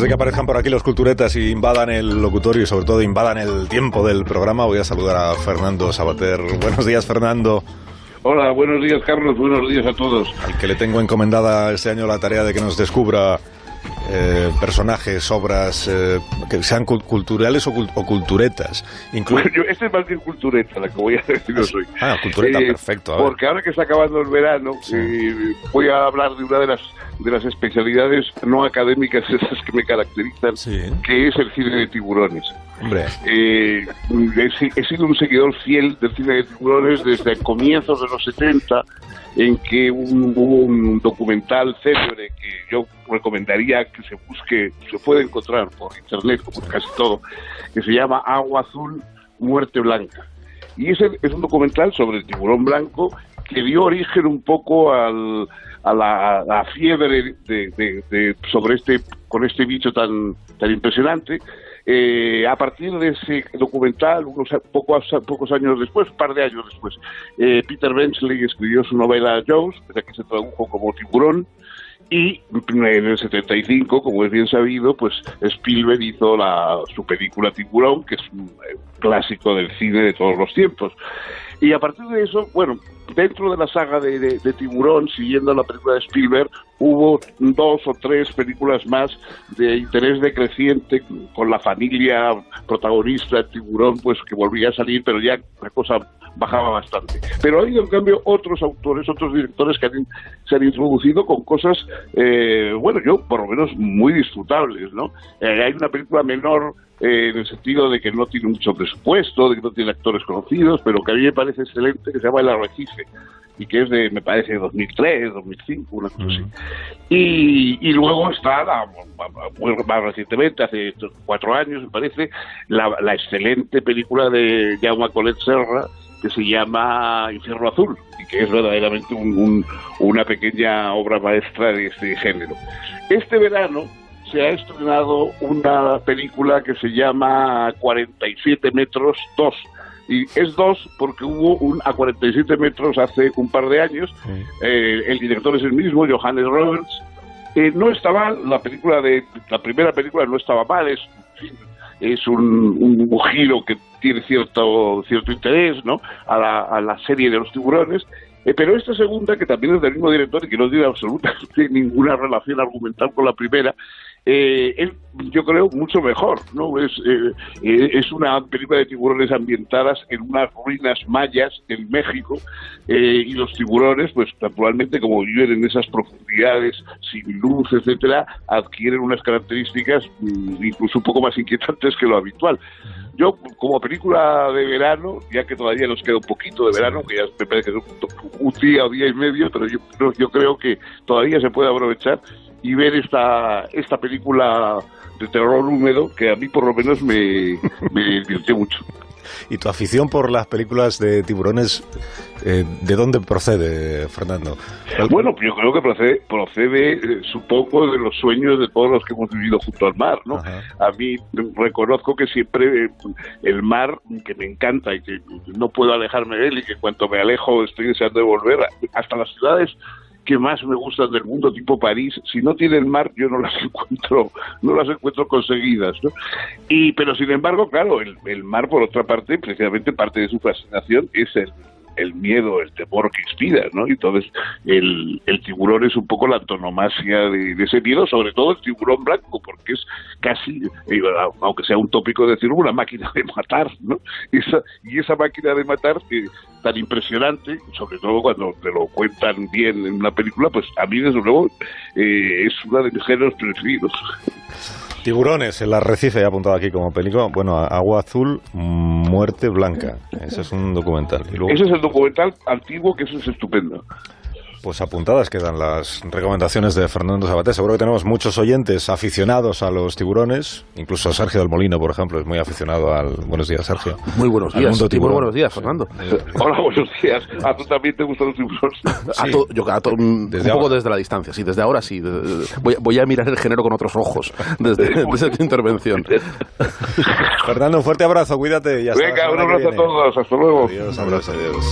de que aparezcan por aquí los culturetas y invadan el locutorio y sobre todo invadan el tiempo del programa, voy a saludar a Fernando Sabater. Buenos días, Fernando. Hola, buenos días, Carlos. Buenos días a todos. Al que le tengo encomendada este año la tarea de que nos descubra eh, personajes, obras eh, que sean culturales o, culturetas. este es más bien cultureta la que voy a decir yo soy. Ah, cultureta, eh, perfecto. Porque ahora que está acabando el verano, voy a hablar de una de las de las especialidades no académicas esas que me caracterizan, que es el cine de tiburones. Eh, he, sido un seguidor fiel del cine de tiburones desde comienzos de los 70, en que hubo un documental célebre que yo recomendaría que se busque, se puede encontrar por internet, como casi todo, que se llama Agua Azul, Muerte Blanca. Y ese es un documental sobre el tiburón blanco que dio origen un poco al, a la, fiebre de, sobre este con este bicho tan tan impresionante eh, a partir de ese documental unos pocos pocos años después un par de años después eh, Peter Benchley escribió su novela Jones que se tradujo como tiburón y en el 75, como es bien sabido, pues Spielberg hizo la, su película Tiburón, que es un eh, clásico del cine de todos los tiempos. Y a partir de eso, bueno, dentro de la saga de, Tiburón, siguiendo la película de Spielberg, hubo dos o tres películas más de interés decreciente con la familia protagonista de Tiburón, pues que volvía a salir, pero ya la cosa bajaba bastante. Pero ha habido, en cambio, otros autores, otros directores que se han introducido con cosas, eh, bueno, yo por lo menos muy disfrutables, ¿no? Eh, hay una película menor eh, en el sentido de que no tiene mucho presupuesto, de que no tiene actores conocidos, pero que a mí me parece excelente, que se llama El Arrecife y que es de, me parece, 2003, 2005, una cosa así. Y, y luego está, más recientemente, hace cuatro años, me parece, la, la excelente película de Jaume Colet Serra, que se llama Infierno Azul y que es verdaderamente una pequeña obra maestra de este género. Este verano se ha estrenado una película que se llama 47 metros 2 y es 2 porque hubo un a 47 metros hace un par de años. Eh, el director es el mismo, Johannes Roberts. Eh, no estaba la película de la primera película no estaba mal, es es un, un, giro que tiene cierto cierto interés ¿no? a, la, a la serie de los tiburones eh, pero esta segunda, que también es del mismo director y que no tiene absolutamente ninguna relación argumental con la primera, eh, es, yo creo, mucho mejor. ¿no? Es, eh, eh, es una película de tiburones ambientadas en unas ruinas mayas en México y los tiburones, pues naturalmente, como viven en esas profundidades sin luz, etcétera, adquieren unas características mm, incluso un poco más inquietantes que lo habitual. Yo, como película de verano, ya que todavía nos queda un poquito de verano, que ya me parece que es un, día o día y medio, pero yo, yo creo que todavía se puede aprovechar y ver esta, esta película de terror húmedo que a mí por lo menos me, me divirtió mucho. ¿Y tu afición por las películas de tiburones, eh, de dónde procede, Fernando? Bueno, yo creo que procede, procede eh, supongo, de los sueños de todos los que hemos vivido junto al mar, ¿no? A mí reconozco que siempre eh, el mar, que me encanta y que no puedo alejarme de él y que cuanto me alejo estoy deseando de volver, hasta las ciudades que más me gustan del mundo, tipo París, si no tienen mar, yo no las encuentro, no las encuentro conseguidas. Y, pero sin embargo, claro, el, el mar, por otra parte, precisamente parte de su fascinación es el, el miedo, el temor que inspira, ¿no? Y entonces el, el tiburón es un poco la antonomasia de, ese miedo, sobre todo el tiburón blanco, porque es casi, eh, aunque sea un tópico decirlo, una máquina de matar, ¿no? Esa, y esa máquina de matar eh, tan impresionante, sobre todo cuando te lo cuentan bien en una película, pues a mí desde luego eh, es uno de mis géneros preferidos. Tiburones, el arrecife, he apuntado aquí como película. Bueno, Agua Azul, Muerte Blanca. Ese es un documental. Ese es el documental antiguo, que es estupendo. Pues apuntadas quedan las recomendaciones de Fernando Sabaté. Seguro que tenemos muchos oyentes aficionados a los tiburones. Incluso Sergio del Molino, por ejemplo, es muy aficionado al... Buenos días, Sergio. Muy buenos días. Muy buenos días, Fernando. Hola, buenos días. ¿A tú también te gustan los tiburones? yo, un poco desde la distancia, sí. Desde ahora sí. Voy, a mirar el género con otros ojos desde, desde tu intervención. Fernando, un fuerte abrazo. Cuídate. Venga, un abrazo a todos. Hasta luego. Adiós, abrazo. Adiós.